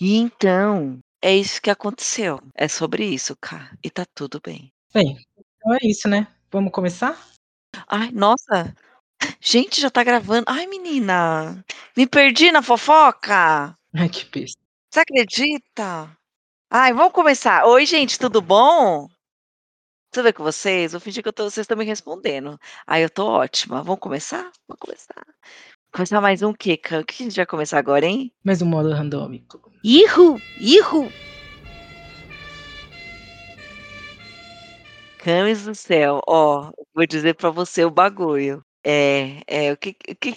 E então, é isso que aconteceu. É sobre isso, Cá, e tá tudo bem. Bem, então é isso, né. Vamos começar? Ai, nossa, gente, já tá gravando. Ai, menina, me perdi na fofoca. Ai, que besta. Você acredita? Ai, vamos começar. Oi, gente, tudo bom? Tudo bem com vocês? Vou fingir que eu tô vocês estão me respondendo. Ai, eu tô ótima. Vamos começar? Vamos começar. Começar mais um quê, Cã? O que a gente vai começar agora, hein? Mais um modo randômico. Ihu! Ihu! Camis do céu, ó, vou dizer pra você o bagulho. É, é, o que o que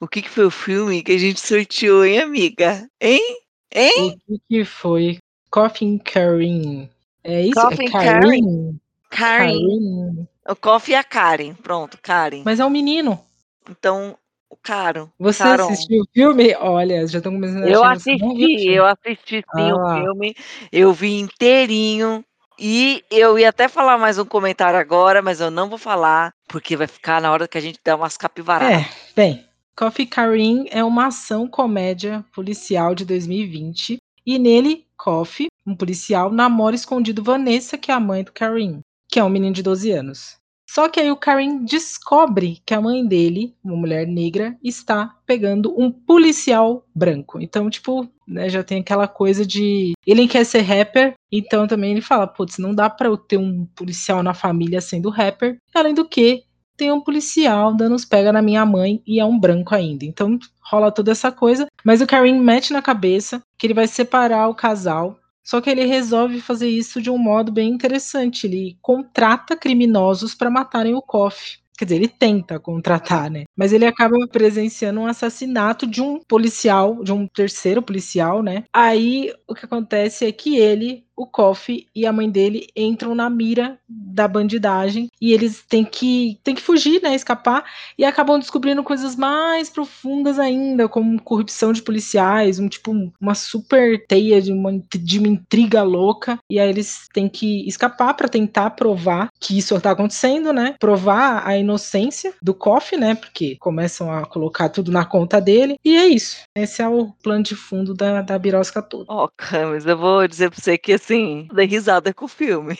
o que que foi o filme que a gente sorteou, hein, amiga? Hein? Hein? O que que foi? Coffin Karin. É isso? Coffin é. Karin? Karen. Karin. O Coffee e a Karen. Pronto, Karen. Mas é um menino. Então, Caro. Você Caron. assistiu o filme? Olha, já estão começando a Eu assisti, eu assisti sim Ah o filme, eu vi inteirinho. E eu ia até falar mais um comentário agora, mas eu não vou falar, porque vai ficar na hora que a gente der umas capivaradas. É, bem, Coffee Karin é uma ação comédia policial de 2020 e nele Coffee, um policial, namora escondido Vanessa, que é a mãe do Karin, que é um menino de 12 anos. Só que aí o Karin descobre que a mãe dele, uma mulher negra, está pegando um policial branco. Então, tipo, né, já tem aquela coisa de ele quer ser rapper, então também ele fala, putz, não dá pra eu ter um policial na família sendo rapper. Além do que, tem um policial dando uns pega na minha mãe e é um branco ainda. Então rola toda essa coisa. Mas o Karim mete na cabeça que ele vai separar o casal. Só que ele resolve fazer isso de um modo bem interessante. Ele contrata criminosos para matarem o Koff. Quer dizer, ele tenta contratar, né? Mas ele acaba presenciando um assassinato de um policial, de um terceiro policial, né? Aí o que acontece é que ele, o Koff e a mãe dele entram na mira da bandidagem e eles têm que, têm que fugir, né? Escapar e acabam descobrindo coisas mais profundas ainda, como corrupção de policiais, um tipo uma super teia de uma, de uma intriga louca. E aí eles têm que escapar para tentar provar que isso tá acontecendo, né? Provar a inocência do Koff, né? Porque começam a colocar tudo na conta dele. E é isso. Esse é o plano de fundo da, da birosca toda. Ó, Camis, eu vou dizer pra você que assim, dei risada com o filme.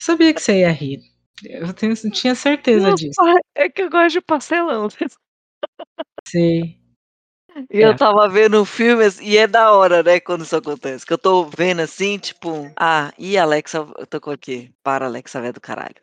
Sabia que você ia rir. Eu tenho- tinha certeza disso. é que eu gosto de pastelão. Sei. E É. eu tava vendo o filme assim, e é da hora, né, quando isso acontece. Que eu tô vendo assim, tipo, ah, e Alexa, eu tô com aqui. Para, Alexa, velho do caralho.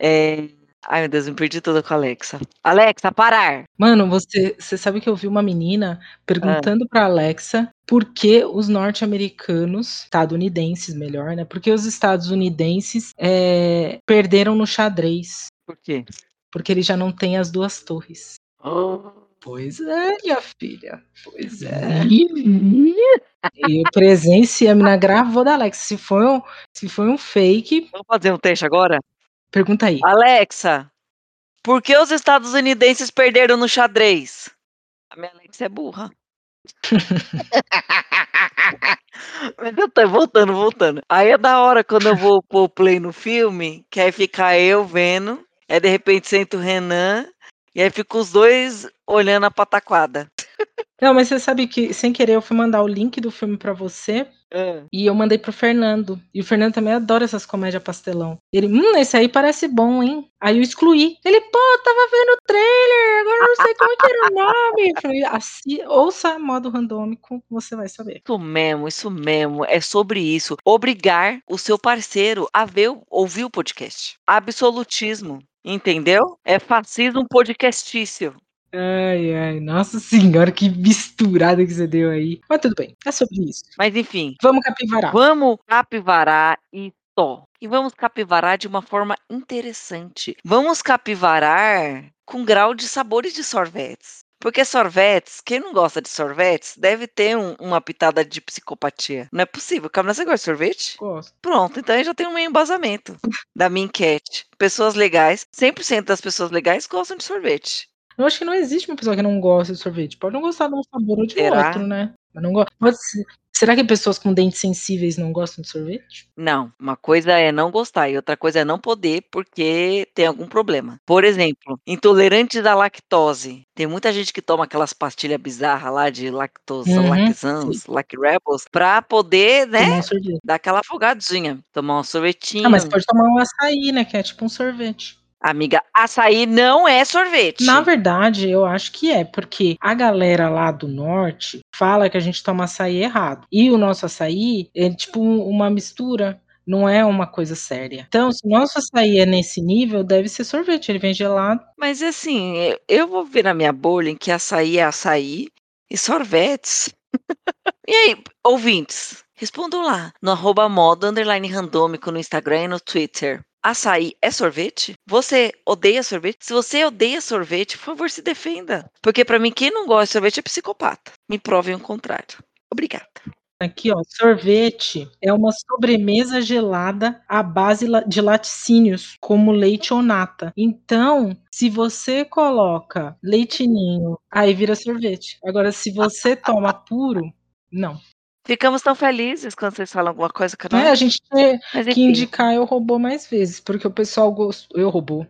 É. Ai, meu Deus, me perdi toda com a Alexa. Alexa, parar! Mano, você, você sabe que eu vi uma menina perguntando pra Alexa por que os norte-americanos, estadunidenses melhor, né? Por que os estadunidenses é, perderam no xadrez? Por quê? Porque ele já não tem as duas torres. Oh. Pois é, minha filha. Pois é. E eu presenciei, a menina gravou da Alexa. Se foi um, se foi um fake, Vamos fazer um teste agora? pergunta aí. Alexa, por que os estadunidenses perderam no xadrez? A minha Alexa é burra. Mas eu tô voltando, voltando. Aí é da hora quando eu vou pôr play no filme, que aí fica eu vendo, aí de repente senta o Renan, e aí fica os dois olhando a pataquada. Não, mas você sabe que sem querer eu fui mandar o link do filme pra você e eu mandei pro Fernando. E o Fernando também adora essas comédias pastelão. Ele, hum, esse aí parece bom, hein? Aí eu excluí. Ele, pô, tava vendo o trailer, agora eu não sei como que era o nome. Eu falei, assi- ouça modo randômico, você vai saber. Isso mesmo, isso mesmo. É sobre isso. Obrigar o seu parceiro a ver, ouvir o podcast. Absolutismo. Entendeu? É fascismo podcastício. Ai, ai, nossa senhora, que misturada que você deu aí. Mas tudo bem, é sobre isso. Mas enfim, Vamos capivarar. Vamos capivarar e só. E vamos capivarar de uma forma interessante. Vamos capivarar com grau de sabores de sorvetes. Porque sorvetes, quem não gosta de sorvetes, deve ter um- uma pitada de psicopatia. Não é possível. Camila, você gosta de sorvete? Gosto. Pronto, então eu já tenho um embasamento da minha enquete. Pessoas legais, 100% das pessoas legais gostam de sorvete. Eu acho que não existe uma pessoa que não gosta de sorvete. Pode não gostar de um sabor ou de Será? outro, né? Mas não gosta. Será que pessoas com dentes sensíveis não gostam de sorvete? Não, uma coisa é não gostar e outra coisa é não poder porque tem algum problema. Por exemplo, intolerantes à lactose. Tem muita gente que toma aquelas pastilhas bizarras lá de lactose, Uhum, laxans, lacrebels, pra poder, né, um dar aquela afogadinha, tomar um Ah, mas sorvetinho. pode tomar um açaí, né, que é tipo um sorvete. Amiga, açaí não é sorvete. Na verdade, eu acho que é, porque a galera lá do norte fala que a gente toma açaí errado. E o nosso açaí é tipo um- uma mistura, não é uma coisa séria. Então, se o nosso açaí é nesse nível, deve ser sorvete, ele vem gelado. Mas assim, eu- eu vou ver na minha bolha em que açaí é açaí e sorvetes. e aí, ouvintes, respondam lá no arroba moda randômico no Instagram e no Twitter. Açaí é sorvete? Você odeia sorvete? Se você odeia sorvete, por favor, se defenda. Porque pra mim, quem não gosta de sorvete é psicopata. Me provem o contrário. Obrigada. Aqui, ó, sorvete é uma sobremesa gelada à base de laticínios, como leite ou nata. Então, se você coloca leitinho, aí vira sorvete. Agora, se você toma puro, não. Ficamos tão felizes quando vocês falam alguma coisa que É, a gente tem Mas que indicar eu robô mais vezes, porque o pessoal gostou. Eu robô.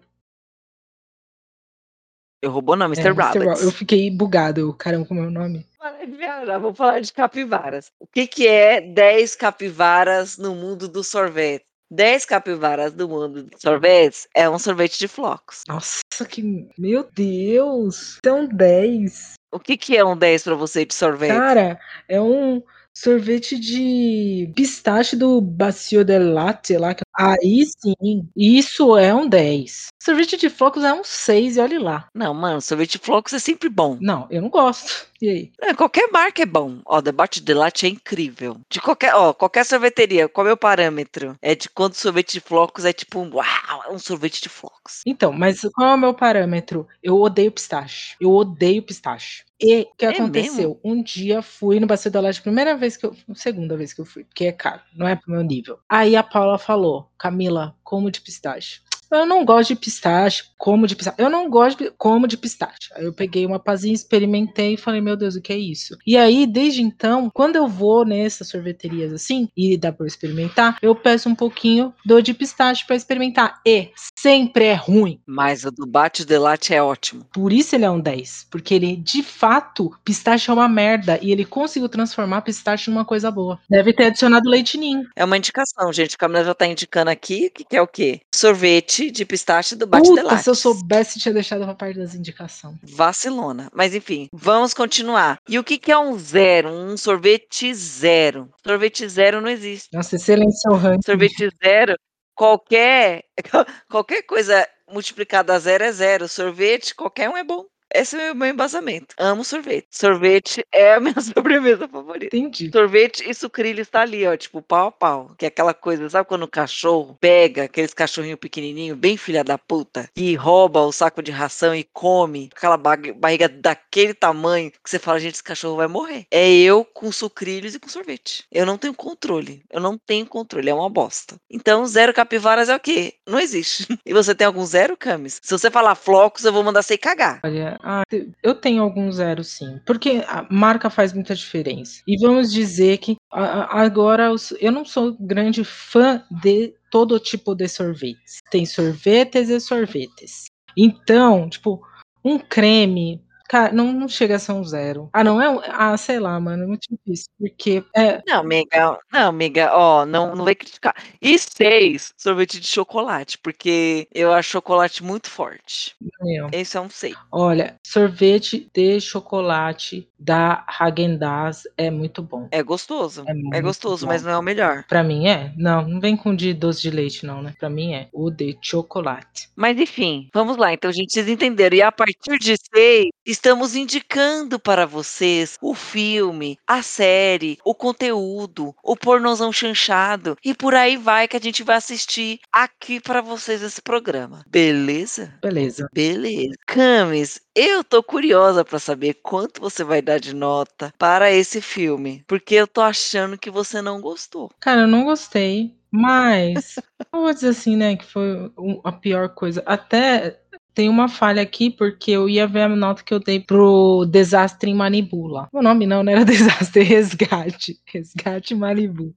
eu roubou não, É, Mr. Mr. Ra- Rabbit. Eu fiquei bugado. Eu, caramba, como é o nome? De viajar, vou falar de capivaras. O que, que é 10 capivaras no mundo do sorvete? 10 capivaras no mundo dos sorvetes é um sorvete de flocos. Nossa, que. Meu Deus! São 10. O que, que é um 10 para você de sorvete? Cara, é um sorvete de pistache do Bacio del Latte lá. Aí sim, isso é um 10. Sorvete de flocos é um 6 e olhe lá. Não, mano, sorvete de flocos é sempre bom. Não, eu não gosto. E aí? É, qualquer marca é bom. Ó, debate de latte é incrível. De qualquer, ó, qualquer sorveteria, qual é o parâmetro? É de quando sorvete de flocos é tipo, um, uau, é um sorvete de flocos. Então, mas qual é o meu parâmetro? Eu odeio pistache. Eu odeio pistache. E o que É aconteceu? Um dia fui no Bacio da Laje, primeira vez que eu. Segunda vez que eu fui, porque é caro, não é pro meu nível. Aí a Paula falou: Camila, como de pistache. Eu não gosto de pistache, como de pistache. Eu não gosto de como de pistache. Aí eu peguei uma pazinha, experimentei e falei, meu Deus, o que é isso? E aí, desde então, quando eu vou nessas sorveterias assim, e dá pra experimentar, eu peço um pouquinho do de pistache pra experimentar. E sempre é ruim. Mas o do bate de latte é ótimo. Por isso ele é um 10. Porque ele, de fato, pistache é uma merda. E ele conseguiu transformar pistache numa coisa boa. Deve ter adicionado leite ninho. É uma indicação, gente. A Camila já tá indicando aqui que que é o quê? Sorvete de pistache do bate de Puta, se eu soubesse, tinha deixado pra parte das indicações. Vacilona. Mas enfim, vamos continuar. E o que, que é um zero? Um sorvete zero. Sorvete zero não existe. Nossa, excelência ranking. Sorvete zero, qualquer, qualquer coisa multiplicada a zero é zero. Sorvete, qualquer um é bom. Esse é o meu embasamento. Amo sorvete. Sorvete é a minha sobremesa favorita. Entendi. Sorvete e sucrilhos tá ali, ó, tipo pau a pau. Que é aquela coisa, sabe quando o cachorro pega aqueles cachorrinhos pequenininhos, bem filha da puta, e rouba o saco de ração e come aquela ba- barriga daquele tamanho que você fala, gente, esse cachorro vai morrer. É eu com sucrilhos e com sorvete. Eu não tenho controle. Eu não tenho controle, é uma bosta. Então, zero capivaras é o quê? Não existe. E você tem algum zero, Camis? Se você falar flocos, eu vou mandar você cagar. Olha, ah, eu tenho algum zero sim, porque a marca faz muita diferença. E vamos dizer que agora eu não sou grande fã de todo tipo de sorvetes. Tem sorvetes e sorvetes. Então, tipo, um creme, cara, não, não chega a ser um zero. Ah, não é um, ah, sei lá, mano, é muito difícil, porque é, Não, amiga, não, amiga, ó, não, não vai criticar. E seis, sorvete de chocolate, porque eu acho chocolate muito forte. meu, Esse é um seis. olha, sorvete de chocolate da Häagen-Dazs é muito bom. É gostoso. É É gostoso, bom. mas não é o melhor. Pra mim é? Não, não vem com de doce de leite, não, né? Pra mim é o de chocolate. Mas enfim, vamos lá. Então, gente, vocês entenderam. E a partir de seis, estamos indicando para vocês o filme, a série, o conteúdo, o pornozão chanchado e por aí vai que a gente vai assistir aqui para vocês esse programa. Beleza? Beleza. Beleza. Camis, eu tô curiosa pra saber quanto você vai dar de nota para esse filme, porque eu tô achando que você não gostou. Cara, eu não gostei, mas não vou dizer assim, né, que foi a pior coisa. Até tem uma falha aqui, porque eu ia ver a nota que eu dei pro Desastre em Malibu lá. O nome não, não era Desastre, Resgate. Resgate Malibu.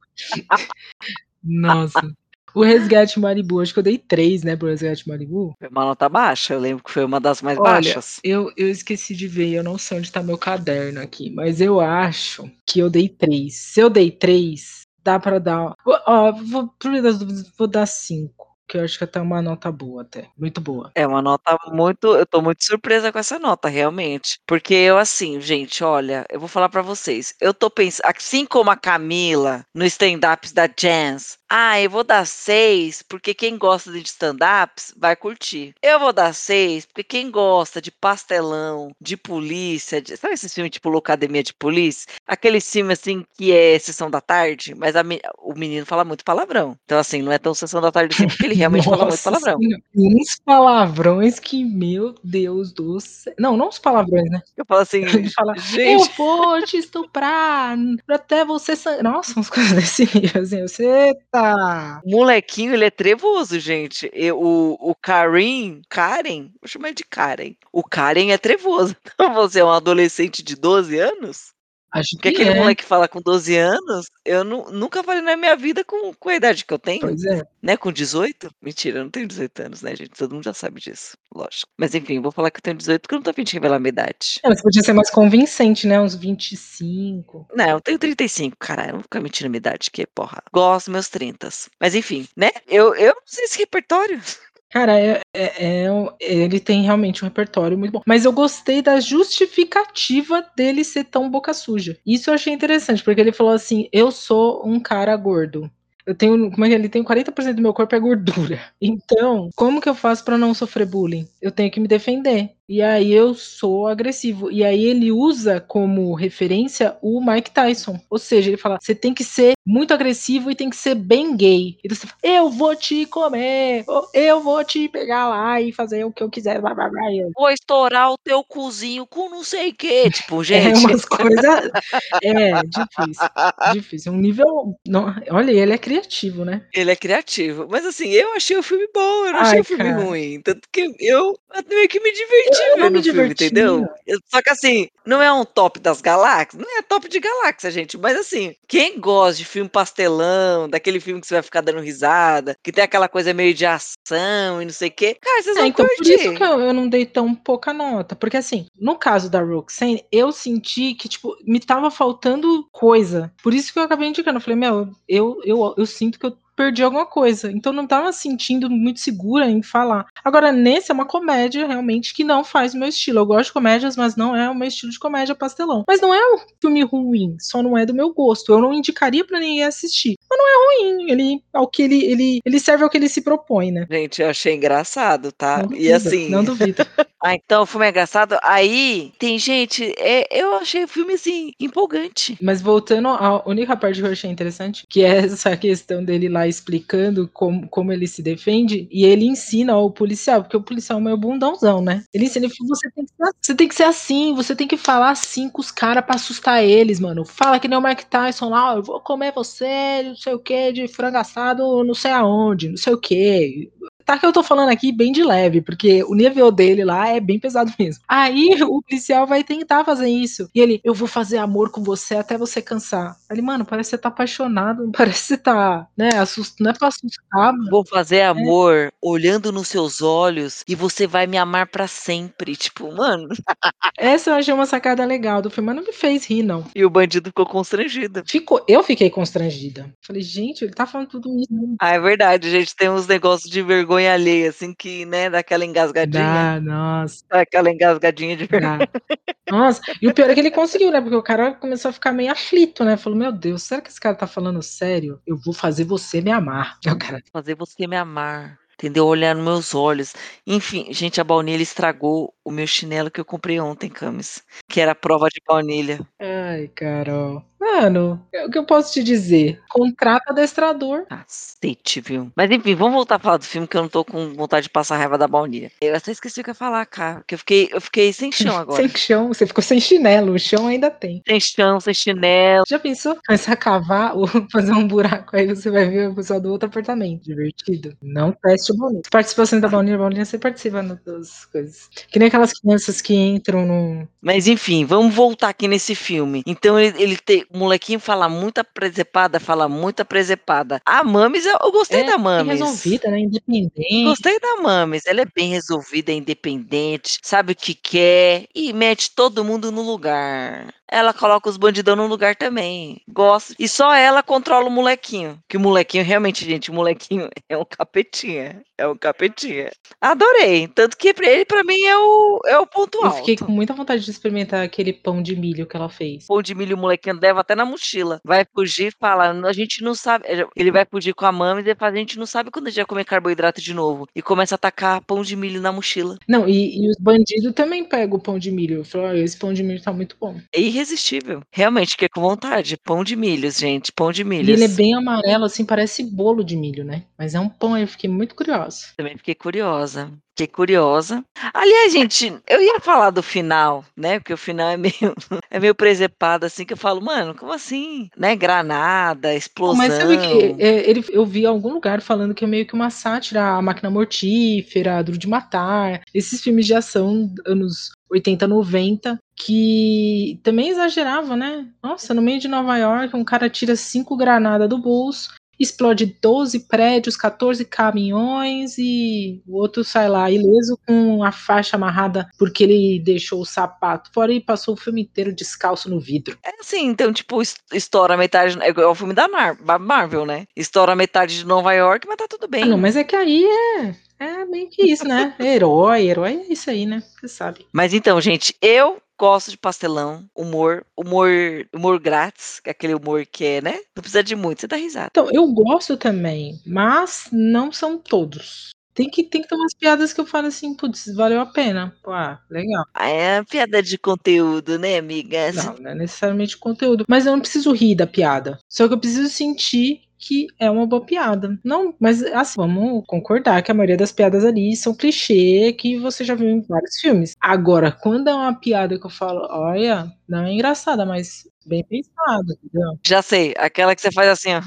Nossa. O Resgate Malibu, acho que eu dei três, né, pro Resgate Malibu. Foi uma nota baixa, eu lembro que foi uma das mais Olha, baixas. Eu, eu esqueci de ver, eu não sei onde tá meu caderno aqui, mas eu acho que eu dei três. Se eu dei três, dá pra dar. Ó, vou, por das dúvidas, vou dar cinco que eu acho que até uma nota boa até, muito boa. É uma nota muito eu tô muito surpresa com essa nota, realmente. Porque eu, assim, gente, olha, eu vou falar pra vocês, eu tô pensando, assim como a Camila no stand-ups da Jans, ah, eu vou dar 6, porque quem gosta de stand-ups vai curtir. Eu vou dar 6, porque quem gosta de pastelão, de polícia, de, sabe esse filme tipo Locademia de Polícia? Aquele filme assim que é sessão da tarde, mas a, o menino fala muito palavrão. Então, assim, não é tão sessão da tarde assim, porque ele realmente fala muito palavrão. Uns palavrões que, meu Deus do céu. Não, não os palavrões, né? Eu falo assim, Ele fala, gente. eu vou te estuprar até você. Nossa, umas coisas desse nível, assim, você tá. O molequinho, ele é trevoso, gente. O, o Karim, Karen, vou chamar de Karen. O Karen é trevoso. Então você é um adolescente de 12 anos? Acho Porque que aquele é. moleque fala com 12 anos, eu nu- nunca falei na minha vida com, com a idade que eu tenho. Pois é. Né, com 18? Mentira, eu não tenho 18 anos, né, gente? Todo mundo já sabe disso, lógico. Mas enfim, vou falar que eu tenho 18 porque eu não tô de revelar a minha idade. É, mas podia ser mais convincente, né? Uns 25. Não, eu tenho 35, caralho, eu não vou ficar mentindo a minha idade, que porra. Gosto dos meus 30. Mas enfim, né? Eu, eu não sei esse repertório. Cara, é, é- é ele tem realmente um repertório muito bom. Mas eu gostei da justificativa dele ser tão boca suja. Isso eu achei interessante, porque ele falou assim: eu sou um cara gordo. Eu tenho, como é que é? ele tem 40% do meu corpo é gordura. Então, como que eu faço pra não sofrer bullying? Eu tenho que me defender. E aí eu sou agressivo. E aí ele usa como referência o Mike Tyson. Ou seja, ele fala: você tem que ser muito agressivo e tem que ser bem gay. Então você fala, eu vou te comer, eu vou te pegar lá e fazer o que eu quiser. Blá, blá, blá. Vou estourar o teu cozinho com não sei o quê. Tipo, É gente. umas coisas. É, difícil. Difícil. Um nível. Não, olha, ele é criativo, né? Ele é criativo. Mas assim, eu achei o filme bom, eu não achei Ai, o filme cara. ruim. Tanto que eu meio que me diverti Eu- eu me diverti. entendeu? Eu- Só que assim, não é um top das galáxias, não é top de galáxia, gente. Mas assim, quem gosta de filme pastelão, daquele filme que você vai ficar dando risada, que tem aquela coisa meio de ação e não sei o quê, cara, vocês É, vão então por curtir. isso que eu, eu não dei tão pouca nota. Porque assim, no caso da Roxane, eu senti que, tipo, me tava faltando coisa. Por isso que eu acabei indicando. Eu falei, meu, eu, eu, eu sinto que eu perdi alguma coisa. Então não tava sentindo muito segura em falar. Agora, nesse é uma comédia realmente que não faz o meu estilo. Eu gosto de comédias, mas não é o meu estilo de comédia pastelão. Mas não é um filme ruim, só não é do meu gosto. Eu não indicaria pra ninguém assistir. Mas não é ruim. Ele, ao que ele, ele, ele serve ao que ele se propõe, né? Gente, eu achei engraçado, tá? Não E duvido, assim, não duvido. ah, então o filme é engraçado. Aí, tem gente, é, eu achei o filme assim, empolgante. Mas voltando à única parte que eu achei interessante, que é essa questão dele lá explicando como, como ele se defende, e ele ensina ao policial, porque o policial é meio bundãozão, né? Ele ensina, ele fala, você tem que ser, você tem que ser assim, você tem que falar assim com os caras pra assustar eles, mano. Fala que nem o Mike Tyson lá, "Ó, eu vou comer você, não sei o que, de frango assado, não sei aonde, não sei o que. Tá que eu tô falando aqui bem de leve, porque o nível dele lá é bem pesado mesmo. Aí o policial vai tentar fazer isso. E ele, eu vou fazer amor com você até você cansar. Ele, mano, parece que você tá apaixonado, parece que você tá, né, assust... não é pra assustar, mano. Vou fazer amor olhando nos seus olhos e você vai me amar pra sempre. Tipo, mano. Essa eu achei uma sacada legal do filme, mas não me fez rir, não. E o bandido ficou constrangido. Ficou, eu fiquei constrangida. Falei, gente, ele tá falando tudo isso. né? Ah, é verdade, gente. Tem uns negócios de vergonha alheia, assim, que, né, dá aquela engasgadinha. Dá, nossa. Aquela engasgadinha de vergonha. Dá. Nossa, e o pior é que ele conseguiu, né? Porque o cara começou a ficar meio aflito, né? Falou, meu Deus, será que esse cara tá falando sério? Eu vou fazer você me amar. Aí O cara, Fazer você me amar. Entendeu? Olhar nos meus olhos. Enfim, gente, a baunilha estragou o meu chinelo que eu comprei ontem, Camis. Que era a prova de baunilha. ai, Carol. Mano, é o que eu posso te dizer? Contrata adestrador. Cacete, viu. Mas enfim, vamos voltar a falar do filme que eu não tô com vontade de passar raiva da baunilha. Eu até esqueci o que eu ia falar, cara, que eu fiquei eu fiquei sem chão agora. Sem chão, você ficou sem chinelo, o chão ainda tem. Sem chão, sem chinelo. Já pensou? Começar a cavar ou fazer um buraco, aí você vai ver o pessoal do outro apartamento. Divertido. Não teste o baunilha. Participação da baunilha, baunilha, você participa das coisas. Que nem aquelas crianças que entram num... Mas enfim, vamos voltar aqui nesse filme. Então ele, ele tem, o molequinho fala muita presepada, fala muita presepada. A Mames, eu, gostei É, da bem Mames. resolvida, né, independente. Gostei da Mames, ela é bem resolvida, é independente, sabe o que quer e mete todo mundo no lugar. Ela coloca os bandidão no lugar também. Gosto. E só ela controla o molequinho. Que o molequinho, realmente, gente, o molequinho é um capetinha. É um capetinha. Adorei. Tanto que ele, pra mim, é o, é o ponto Eu alto. fiquei com muita vontade de experimentar aquele pão de milho que ela fez. Pão de milho, o molequinho leva até na mochila. Vai fugir, fala, a gente não sabe. Ele vai fugir com a mama e depois a gente não sabe quando a gente vai comer carboidrato de novo. E começa a atacar pão de milho na mochila. Não, e, e os bandidos também pegam o pão de milho. Falaram, esse pão de milho tá muito bom. É irresistível. Realmente, fiquei com vontade. Pão de milhos, gente. Pão de milhos. E ele é bem amarelo, assim, parece bolo de milho, né? Mas é um pão, eu fiquei muito curiosa. Também fiquei curiosa. Fiquei curiosa. Aliás, gente, eu ia falar do final, né? Porque o final é meio, é meio presepado, assim, que eu falo, mano, como assim? Né? Granada, explosão. Mas sabe que é, ele, eu vi em algum lugar falando que é meio que uma sátira à máquina mortífera, Duro de Matar, esses filmes de ação anos 80, 90, que também exagerava, né? Nossa, no meio de Nova York, um cara tira cinco granadas do bolso, explode 12 prédios, 14 caminhões e o outro sai lá ileso com a faixa amarrada porque ele deixou o sapato fora e passou o filme inteiro descalço no vidro. É assim, então, tipo, es- estoura metade. É o filme da Mar- Marvel, né? Estoura metade de Nova York, mas tá tudo bem. Ah, não, mas é que aí é, é meio que isso, né? Herói, herói é isso aí, né? Você sabe. Mas então, gente, eu gosto de pastelão, humor, humor, humor grátis, que é aquele humor que é, né? Não precisa de muito, você dá risada. Então, eu gosto também, mas não são todos. Tem que, tem que ter umas piadas que eu falo assim, putz, valeu a pena. Pô, ah, legal. Ah, É piada de conteúdo, né, amiga? Não, não é necessariamente conteúdo. Mas eu não preciso rir da piada. Só que eu preciso sentir que é uma boa piada. Não, mas assim, vamos concordar que a maioria das piadas ali são clichê que você já viu em vários filmes. Agora, quando é uma piada que eu falo, olha, não é engraçada, mas bem pensada, entendeu? Já sei, aquela que você faz assim, ó.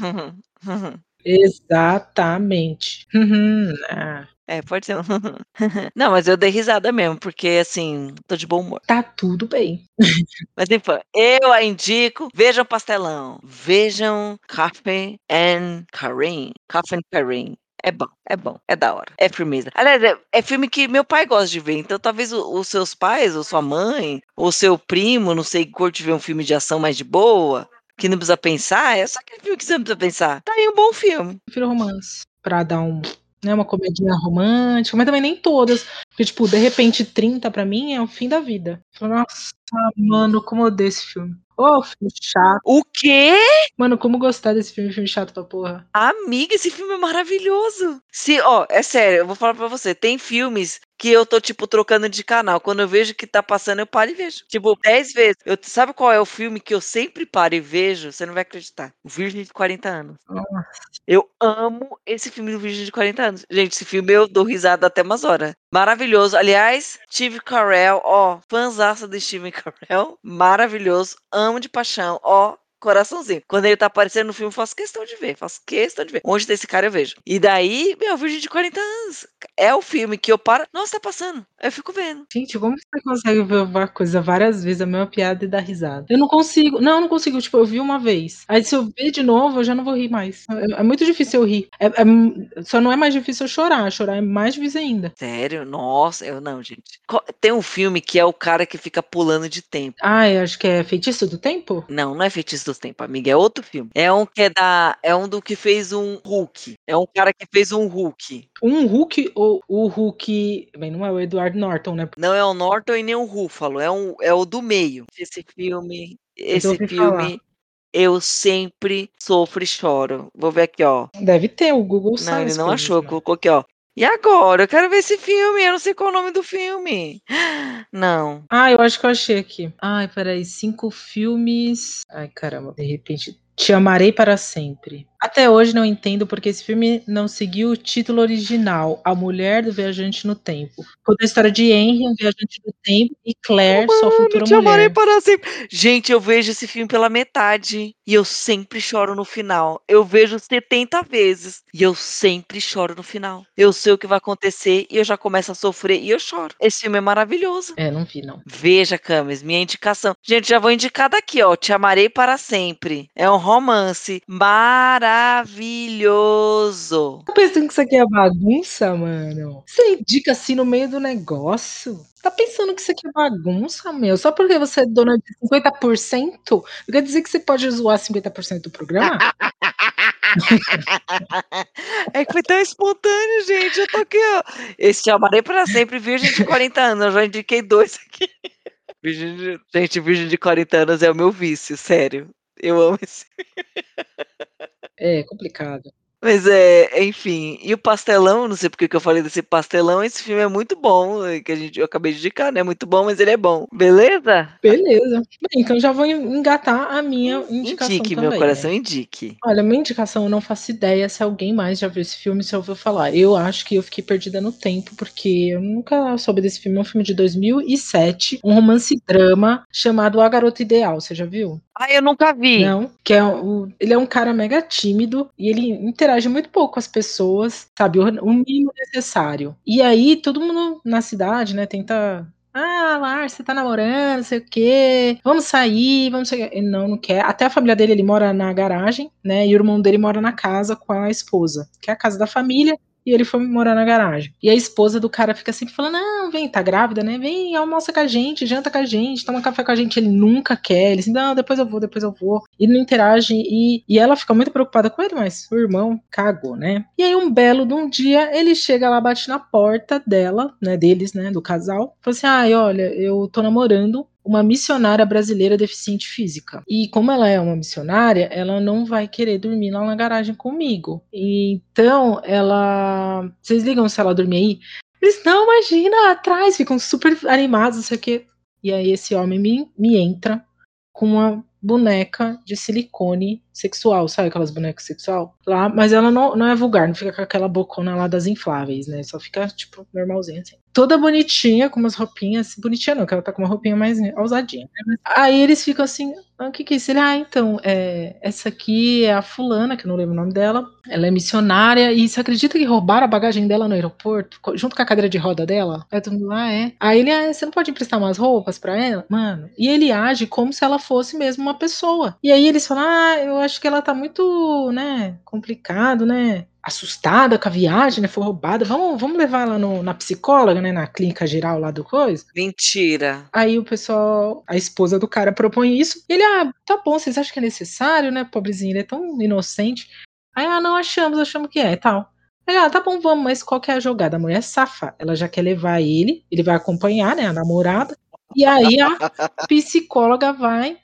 Exatamente. Uhum, ah, É, pode ser. Não, mas eu dei risada mesmo, porque assim, tô de bom humor. tá tudo bem. Mas enfim, eu a indico. Vejam Pastelão. Vejam Coffee and Karim. Coffee and Karim. É bom, é bom, é da hora. É firmeza. Aliás, é, é filme que meu pai gosta de ver. Então, talvez os seus pais, ou sua mãe, ou seu primo, não sei, curte ver um filme de ação mais de boa, que não precisa pensar. É só aquele filme que você não precisa pensar. Tá aí um bom filme. Prefiro romance. Pra dar um. Né, uma comedinha romântica, mas também nem todas. Porque, tipo, de repente, 30 pra mim é o fim da vida. Nossa, mano, como eu odeio esse filme. Ô, filme chato. O quê? Mano, como gostar desse filme, filme chato pra porra. Amiga, esse filme é maravilhoso. Se, ó, é sério, eu vou falar pra você, tem filmes que eu tô, tipo, trocando de canal. Quando eu vejo que tá passando, eu paro e vejo. Tipo, 10 vezes. Eu, sabe qual é o filme que eu sempre paro e vejo? Você não vai acreditar. O Virgem de 40 anos. Nossa. Eu amo esse filme do Virgem de 40 anos. Gente, esse filme eu dou risada até umas horas. Maravilhoso. Aliás, Steve Carell, ó, fãzaça do Steve Carell. Maravilhoso. Amo de paixão. Ó, coraçãozinho. Quando ele tá aparecendo no filme, eu faço questão de ver. Faço questão de ver. Onde tem esse cara, eu vejo. E daí, meu, Virgem de 40 anos. É o filme que eu paro. Nossa, tá passando. Eu fico vendo. Gente, como você consegue ver uma coisa várias vezes, a mesma piada e dar risada? Eu não consigo. Não, eu não consigo. Tipo, eu vi uma vez. Aí se eu ver de novo, eu já não vou rir mais. É, é muito difícil eu rir. É- é- só não é mais difícil eu chorar. Chorar é mais difícil ainda. Sério? Nossa, eu não, gente. Tem um filme que é o cara que fica pulando de tempo. Ah, eu acho que é Feitiço do Tempo? Não, não é Feitiço do Tempo, amiga. É outro filme. É um que é da. É um do que fez um Hulk. É um cara que fez um Hulk. Um Hulk ou o Hulk. Bem, não é o Edward Norton, né? Não é o Norton e nem o Ruffalo. É, um, é o do meio. Esse filme. Esse filme. Eu sempre sofro e choro. Vou ver aqui, ó. Deve ter, o Google Não, sabe. ele as não achou. né? Colocou aqui, ó. E agora? Eu quero ver esse filme. Eu não sei qual é o nome do filme. Não. Ah, eu acho que eu achei aqui. Ai, peraí. Cinco filmes. Ai, caramba. De repente, Te Amarei para Sempre. Até hoje não entendo porque esse filme não seguiu o título original, A Mulher do Viajante no Tempo. Conta a história de Henry, um viajante do tempo, e Claire, sua futura Te Amarei mulher. para Sempre. Gente, eu vejo esse filme pela metade e eu sempre choro no final. Eu vejo 70 vezes e eu sempre choro no final. Eu sei o que vai acontecer e eu já começo a sofrer e eu choro. Esse filme é maravilhoso. É, não vi, não. Veja, Camis, minha indicação. Gente, já vou indicar daqui, ó. Te Amarei para Sempre. É um romance maravilhoso. Tá pensando que isso aqui é bagunça, mano? Você indica assim no meio do negócio? Tá pensando que isso aqui é bagunça, meu? Só porque você é dona de 50%? Quer dizer que você pode zoar 50% do programa? É que foi tão espontâneo, gente. Eu tô aqui, ó. Esse Te Amarei para Sempre, virgem de 40 anos. Eu já indiquei dois aqui. Virgem de... Gente, virgem de 40 anos é o meu vício, sério. Eu amo esse. É complicado. Mas é, enfim. E o Pastelão, não sei porque que eu falei desse Pastelão, esse filme é muito bom, que a gente, eu acabei de indicar, não é muito bom, mas ele é bom. Beleza? Beleza. Bem, então já vou engatar a minha indicação Indique, também. meu coração, né? indique. Olha, minha indicação eu não faço ideia se alguém mais já viu esse filme, se ouviu falar. Eu acho que eu fiquei perdida no tempo, porque eu nunca soube desse filme. É um filme de 2007, um romance drama chamado A Garota Ideal. Você já viu? Ah, eu nunca vi. Não, que é o, ele é um cara mega tímido e ele interage muito pouco com as pessoas, sabe? O, o mínimo necessário. E aí todo mundo na cidade, né, tenta. Ah, Lars, você tá namorando, sei o quê. Vamos sair, vamos sair. Ele não, não quer. Até a família dele, ele mora na garagem, né? E o irmão dele mora na casa com a esposa, que é a casa da família e ele foi morar na garagem. E a esposa do cara fica sempre falando: Não, vem, tá grávida, né? Vem, almoça com a gente, janta com a gente, toma café com a gente. Ele nunca quer. Ele assim: Não, depois eu vou, depois eu vou. E não interage. E, e ela fica muito preocupada com ele, mas o irmão cagou, né? E aí, um belo de um dia, ele chega lá, bate na porta dela, né? Deles, né? Do casal. Fala assim: Ai, olha, eu tô namorando uma missionária brasileira deficiente física. E como ela é uma missionária, ela não vai querer dormir lá na garagem comigo. Então, ela. Vocês ligam se ela dormir aí? Eles, não, imagina, atrás, ficam super animados, não sei o quê. E aí esse homem me, me entra com uma boneca de silicone sexual, sabe aquelas bonecas sexual? Lá, mas ela não, não é vulgar, não fica com aquela bocona lá das infláveis, né? Só fica, tipo, normalzinha assim. Toda bonitinha, com umas roupinhas. Bonitinha não, que ela tá com uma roupinha mais ousadinha. Né? Aí eles ficam assim, ah, o que que é isso? Ele, ah, então, é, essa aqui é a fulana, que eu não lembro o nome dela. Ela é missionária, e você acredita que roubaram a bagagem dela no aeroporto, junto com a cadeira de roda dela? Aí todo mundo, ah, é. Aí ele, ah, você não pode emprestar umas roupas pra ela? Mano, e ele age como se ela fosse mesmo uma pessoa. E aí eles falam, ah, eu acho que ela tá muito, né, complicado, né? Assustada com a viagem, né? Foi roubada. Vamos, vamos levar ela no, na psicóloga, né? Na clínica geral lá do coisa. Mentira. Aí o pessoal, a esposa do cara propõe isso. Ele, ah, tá bom, vocês acham que é necessário, né? Pobrezinho, ele é tão inocente. Aí, ah, não achamos, achamos que é, tal. Aí, ah, tá bom, vamos, mas qual que é a jogada? A mulher é safa. Ela já quer levar ele, ele vai acompanhar, né? A namorada. E aí a psicóloga vai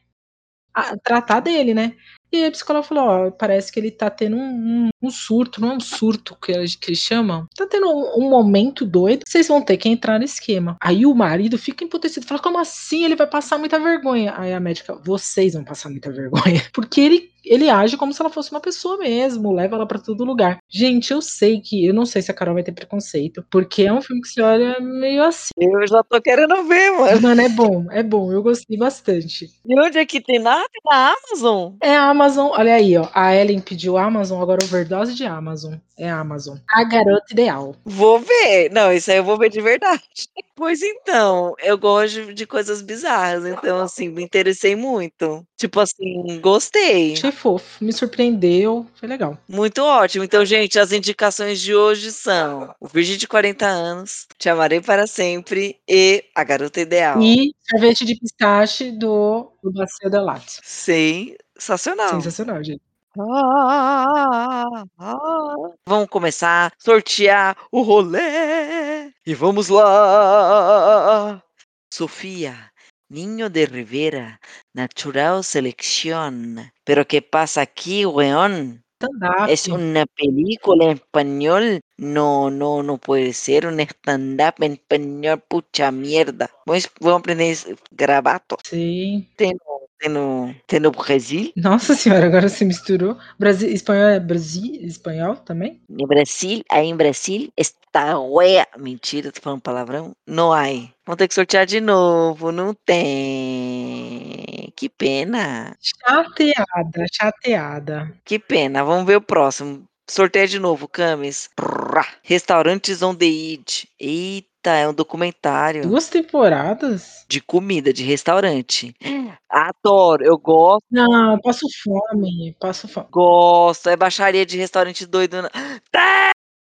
a, tratar dele, né? E a psicóloga falou, ó, parece que ele tá tendo um, um, um surto, não é um surto que eles, que eles chamam? Tá tendo um, um, momento doido, vocês vão ter que entrar no esquema. Aí o marido fica emputecido, fala, como assim? Ele vai passar muita vergonha. Aí a médica, vocês vão passar muita vergonha. Porque ele ele age como se ela fosse uma pessoa mesmo, leva ela para todo lugar. Gente, eu sei que, eu não sei se a Carol vai ter preconceito, porque é um filme que você olha meio assim. Eu já tô querendo ver, mano. Mano, é bom, é bom, eu gostei bastante. E onde é que tem nada? Na Amazon? É a Amazon, olha aí, ó. A Ellen pediu Amazon, agora overdose de Amazon. É a Amazon. A garota ideal. Vou ver. Não, isso aí eu vou ver de verdade. Pois então, eu gosto de coisas bizarras, então assim, me interessei muito. Tipo assim, gostei. Achei fofo, me surpreendeu, foi legal. Muito ótimo. Então, gente, as indicações de hoje são O Virgem de 40 anos, Te Amarei para Sempre e A Garota Ideal. E sorvete de pistache do, do Bacia Delatte. Sensacional. Sensacional, gente. Ah, ah. Vamos começar a sortear o rolê. E vamos lá. Sofia, Niño de Rivera, Natural Selección. Pero ¿qué pasa aquí, weón? Es una película en español. No, no, no puede ser un stand-up en español, pucha mierda. Vamos, vamos aprender gravato. Sim. Tem Tem no tem no Brasil. Nossa senhora, agora você misturou. Brasi espanhol é Brasil espanhol também? No Brasil, aí em Brasil, esta wea mentira, tô falando palavrão, não hay. Vamos ter que sortear de novo, não tem. Que pena. Chateada, chateada. Que pena, vamos ver o próximo. Sorteia de novo, Camis. Restaurantes on the Edge. Eita, é um documentário. 2 temporadas? De comida, de restaurante. Adoro, eu gosto. Não, passo fome, passo fome. Gosto, é baixaria de restaurante doido. na-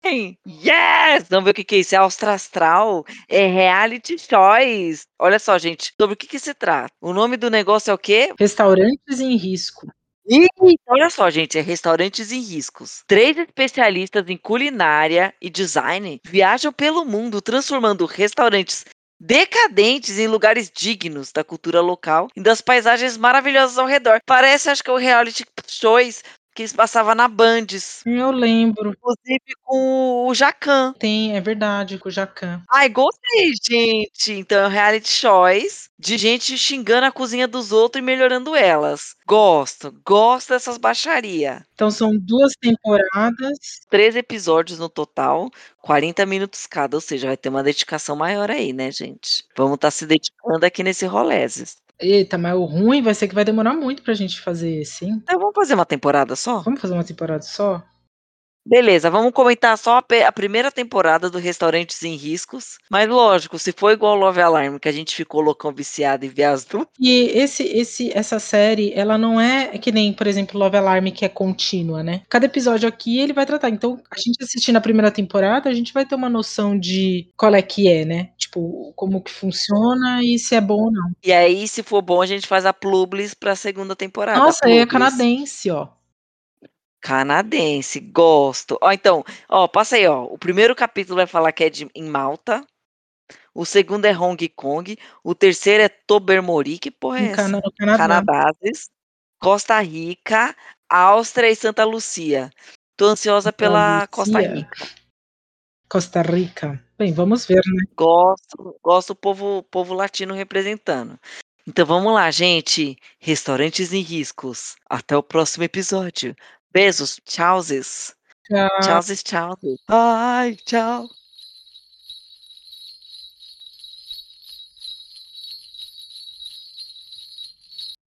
Tem! Yes! Vamos ver o que que é isso. É Austra Astral. É reality choice. Olha só, gente, sobre o que que se trata. O nome do negócio é o quê? Restaurantes em risco. Eita, olha só, gente, é restaurantes em riscos. Três especialistas em culinária e design viajam pelo mundo transformando restaurantes decadentes em lugares dignos da cultura local e das paisagens maravilhosas ao redor. Parece, acho que é o reality shows que eles passavam na Bandes, Eu lembro. inclusive com o Jacan. Tem, é verdade, com o Jacan. Ai, gostei, gente. Então, reality choice de gente xingando a cozinha dos outros e melhorando elas. Gosto, gosto dessas baixaria. Então são duas temporadas. Três episódios no total, 40 minutos cada, ou seja, vai ter uma dedicação maior aí, né, gente? Vamos estar se dedicando aqui nesse Roleses. Eita, mas o ruim vai ser que vai demorar muito pra gente fazer esse, hein? Então, vamos fazer uma temporada só? Vamos fazer uma temporada só? Beleza, vamos comentar só a, primeira temporada do Restaurantes em Riscos. Mas lógico, se for igual Love Alarm, que a gente ficou loucão viciado e vê as duas. E esse, esse, essa série, ela não é que nem, por exemplo, Love Alarm, que é contínua, né? Cada episódio aqui ele vai tratar. Então, a gente assistindo a primeira temporada, a gente vai ter uma noção de qual é que é, né? Tipo, como que funciona e se é bom ou não. E aí, se for bom, a gente faz a Publis pra segunda temporada. Nossa, aí é canadense, ó. Canadense, gosto. Ó, então, ó, passa aí, ó. O primeiro capítulo vai falar que é de, em Malta. O segundo é Hong Kong. O terceiro é Tobermory. Que porra é essa? Canadá. Canadazes, Costa Rica, Áustria e Santa Lucia. Tô ansiosa pela Costa Lucia. Rica. Costa Rica. Bem, vamos ver, né? Gosto, gosto do povo, povo latino representando. Então vamos lá, gente. Restaurantes em riscos. Até o próximo episódio. Beijos, tchauzes. Tchau. Tchauzes, tchauzes. Ai, tchau.